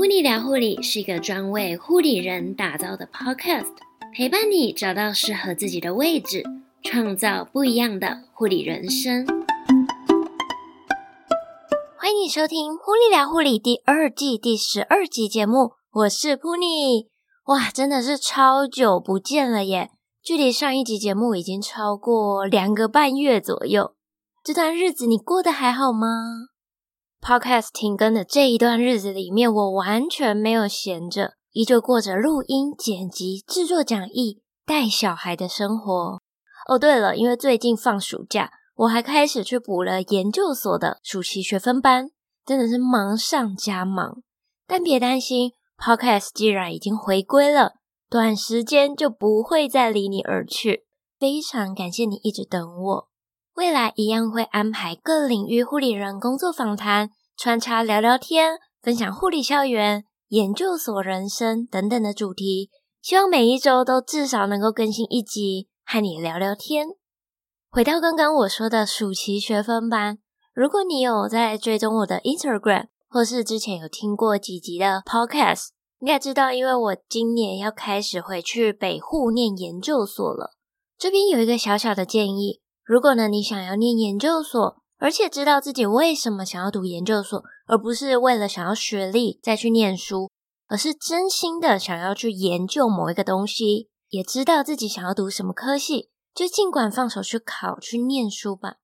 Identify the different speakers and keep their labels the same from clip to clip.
Speaker 1: 噗妮聊护理是一个专为护理人打造的 podcast，陪伴你找到适合自己的位置，创造不一样的护理人生。欢迎收听《噗妮聊护理》第二季第十二集节目，我是噗妮。哇，真的是超久不见了耶！距离上一集节目已经超过两个半月左右。这段日子你过得还好吗？Podcast 停更的这一段日子里面，我完全没有闲着，依旧过着录音、剪辑、制作讲义、带小孩的生活。哦，对了，因为最近放暑假，我还开始去补了研究所的暑期学分班，真的是忙上加忙。但别担心，Podcast 既然已经回归了，短时间就不会再离你而去。非常感谢你一直等我。未来一样会安排各领域护理人工作访谈，穿插聊聊天，分享护理校园、研究所人生等等的主题。希望每一周都至少能够更新一集，和你聊聊天。回到刚刚我说的暑期学分班，如果你有在追踪我的 Instagram，或是之前有听过几集的 Podcast，应该知道，因为我今年要开始回去北护念研究所了。这边有一个小小的建议。如果呢，你想要念研究所，而且知道自己为什么想要读研究所，而不是为了想要学历再去念书，而是真心的想要去研究某一个东西，也知道自己想要读什么科系，就尽管放手去考去念书吧。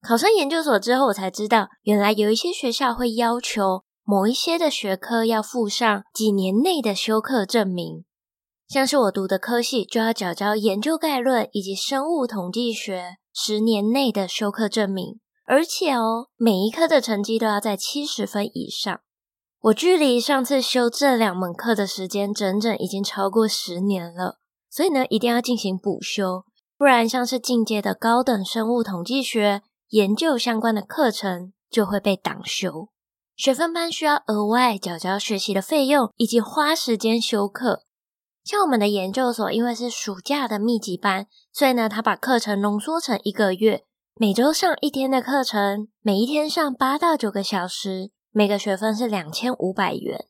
Speaker 1: 考上研究所之后，我才知道，原来有一些学校会要求某一些的学科要附上几年内的修课证明，像是我读的科系就要缴交研究概论以及生物统计学。十年内的修课证明，而且哦，每一科的成绩都要在七十分以上。我距离上次修这两门课的时间，整整已经超过十年了。所以呢，一定要进行补修，不然像是进阶的高等生物统计学研究相关的课程就会被挡修。学分班需要额外缴交学习的费用，以及花时间修课。像我们的研究所，因为是暑假的密集班，所以呢，他把课程浓缩成一个月，每周上一天的课程，每一天上八到九个小时，每个学分是两千五百元。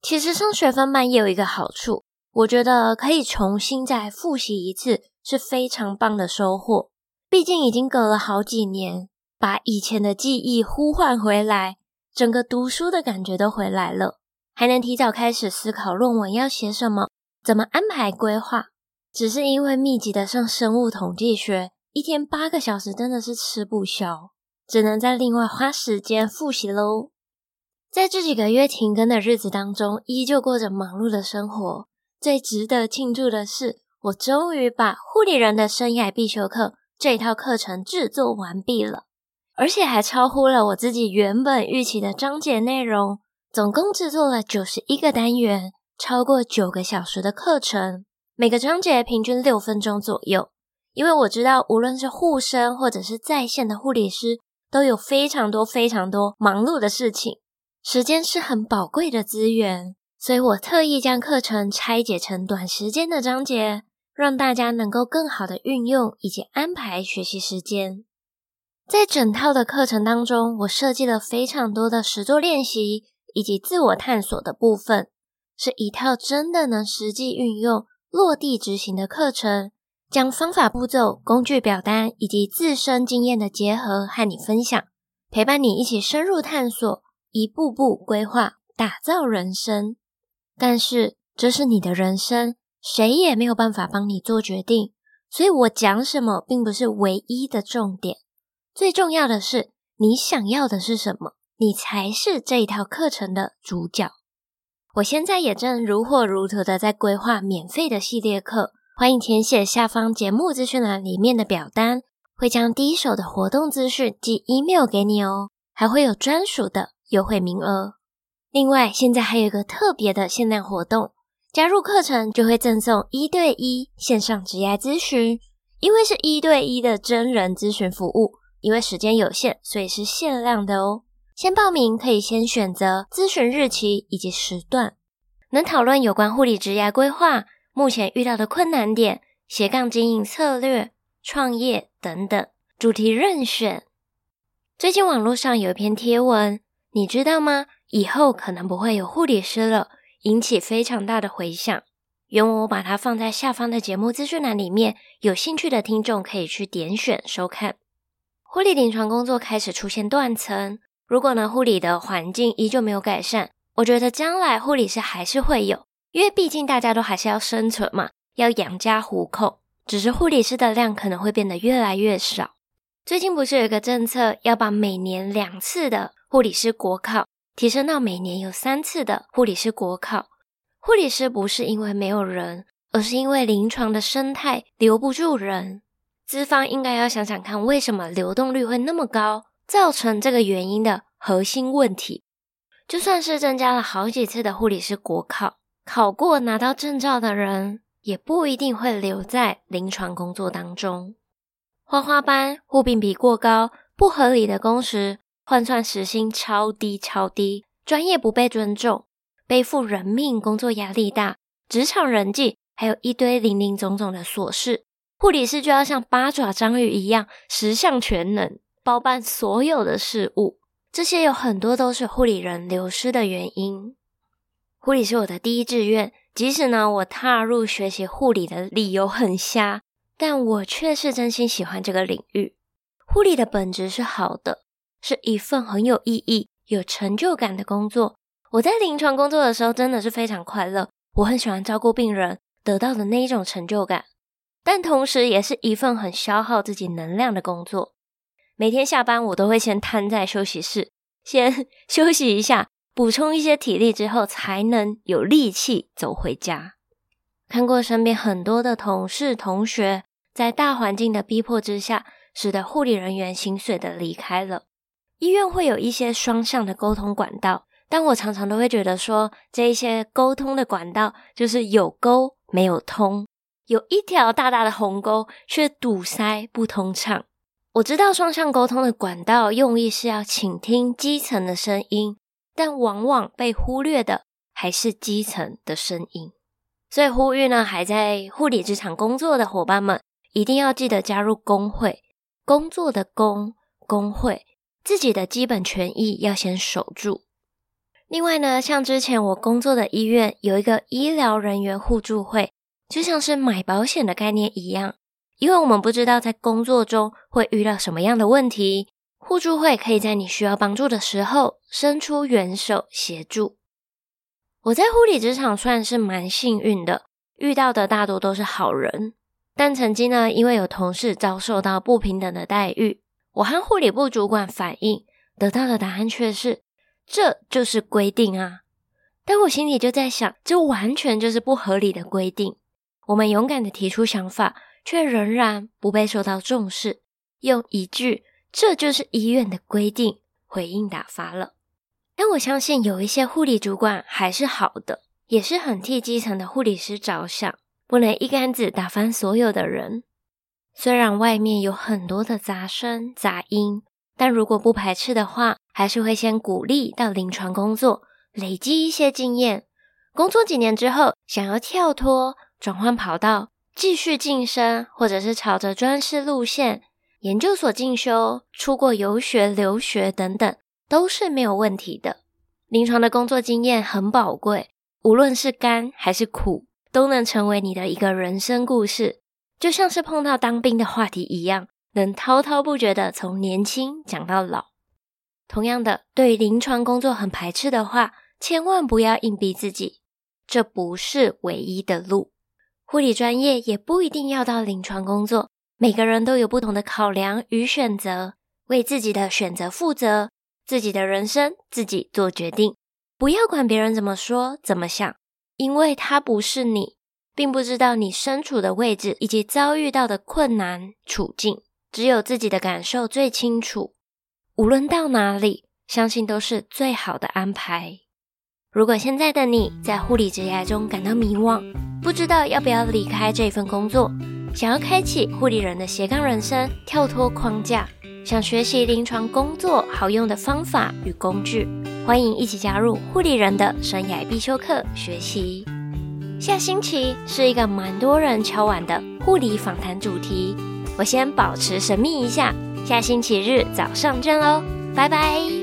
Speaker 1: 其实上学分班也有一个好处，我觉得可以重新再复习一次，是非常棒的收获。毕竟已经隔了好几年，把以前的记忆呼唤回来，整个读书的感觉都回来了，还能提早开始思考论文要写什么。怎么安排规划？只是因为密集的上生物统计学，一天八个小时真的是吃不消，只能再另外花时间复习喽。在这几个月停更的日子当中，依旧过着忙碌的生活。最值得庆祝的是，我终于把护理人的生涯必修课这一套课程制作完毕了，而且还超乎了我自己原本预期的章节内容，总共制作了九十一个单元。超过九个小时的课程，每个章节平均六分钟左右。因为我知道，无论是护生或者是在线的护理师，都有非常多非常多忙碌的事情，时间是很宝贵的资源，所以我特意将课程拆解成短时间的章节，让大家能够更好的运用以及安排学习时间。在整套的课程当中，我设计了非常多的实作练习以及自我探索的部分。是一套真的能实际运用、落地执行的课程，将方法、步骤、工具表单以及自身经验的结合和你分享，陪伴你一起深入探索，一步步规划，打造人生。但是这是你的人生，谁也没有办法帮你做决定，所以我讲什么并不是唯一的重点，最重要的是你想要的是什么，你才是这一套课程的主角。我现在也正如火如荼的在规划免费的系列课，欢迎填写下方节目资讯栏里面的表单，会将第一手的活动资讯寄 email 给你哦，还会有专属的优惠名额。另外，现在还有一个特别的限量活动，加入课程就会赠送一对一线上职业咨询，因为是一对一的真人咨询服务，因为时间有限，所以是限量的哦。先报名可以先选择咨询日期以及时段，能讨论有关护理职涯规划、目前遇到的困难点、斜杠经营策略、创业等等主题任选。最近网络上有一篇贴文，你知道吗？以后可能不会有护理师了，引起非常大的回响。原文我把它放在下方的节目资讯栏里面，有兴趣的听众可以去点选收看。护理临床工作开始出现断层，如果呢护理的环境依旧没有改善，我觉得将来护理师还是会有，因为毕竟大家都还是要生存嘛，要养家糊口，只是护理师的量可能会变得越来越少。最近不是有一个政策，要把每年两次的护理师国考提升到每年有三次的护理师国考。护理师不是因为没有人，而是因为临床的生态留不住人。资方应该要想想看，为什么流动率会那么高，造成这个原因的核心问题。就算是增加了好几次的护理师国考，考过拿到证照的人，也不一定会留在临床工作当中。花花班、护病比过高、不合理的工时、换算时薪超低超低、专业不被尊重。背负人命，工作压力大，职场人际还有一堆林林总总的琐事，护理师就要像八爪章鱼一样十项全能，包办所有的事务。这些有很多都是护理人流失的原因。护理是我的第一志愿，即使呢我踏入学习护理的理由很瞎，但我却是真心喜欢这个领域。护理的本质是好的，是一份很有意义、有成就感的工作。我在临床工作的时候真的是非常快乐，我很喜欢照顾病人得到的那一种成就感，但同时也是一份很消耗自己能量的工作。每天下班我都会先瘫在休息室，先 休息一下，补充一些体力之后，才能有力气走回家。看过身边很多的同事同学在大环境的逼迫之下，使得护理人员心碎的离开了。医院会有一些双向的沟通管道。但我常常都会觉得说，这一些沟通的管道就是有沟没有通，有一条大大的鸿沟却堵塞不通畅。我知道双向沟通的管道用意是要倾听基层的声音，但往往被忽略的还是基层的声音。所以呼吁呢，还在护理职场工作的伙伴们，一定要记得加入工会，工作的工，工会，自己的基本权益要先守住。另外呢，像之前我工作的医院有一个医疗人员互助会，就像是买保险的概念一样，因为我们不知道在工作中会遇到什么样的问题，互助会可以在你需要帮助的时候伸出援手协助。我在护理职场算是蛮幸运的，遇到的大多都是好人，但曾经呢，因为有同事遭受到不平等的待遇，我和护理部主管反映，得到的答案却是。这就是规定啊！但我心里就在想，这完全就是不合理的规定。我们勇敢的提出想法，却仍然不被受到重视，用一句“这就是医院的规定”回应打发了。但我相信有一些护理主管还是好的，也是很替基层的护理师着想，不能一竿子打翻所有的人。虽然外面有很多的杂声杂音。但如果不排斥的话，还是会先鼓励到临床工作，累积一些经验。工作几年之后，想要跳脱、转换跑道、继续晋升，或者是朝着专师路线、研究所进修、出国游学、留学等等，都是没有问题的。临床的工作经验很宝贵，无论是甘还是苦，都能成为你的一个人生故事，就像是碰到当兵的话题一样。能滔滔不绝的从年轻讲到老。同样的，对临床工作很排斥的话，千万不要硬逼自己，这不是唯一的路。护理专业也不一定要到临床工作，每个人都有不同的考量与选择，为自己的选择负责，自己的人生自己做决定，不要管别人怎么说怎么想，因为他不是你，并不知道你身处的位置以及遭遇到的困难处境。只有自己的感受最清楚，无论到哪里，相信都是最好的安排。如果现在的你在护理职涯中感到迷惘，不知道要不要离开这份工作，想要开启护理人的斜杠人生，跳脱框架，想学习临床工作好用的方法与工具，欢迎一起加入护理人的生涯必修课学习。下星期是一个蛮多人敲碗的护理访谈主题。我先保持神秘一下，下星期日早上见喽，拜拜。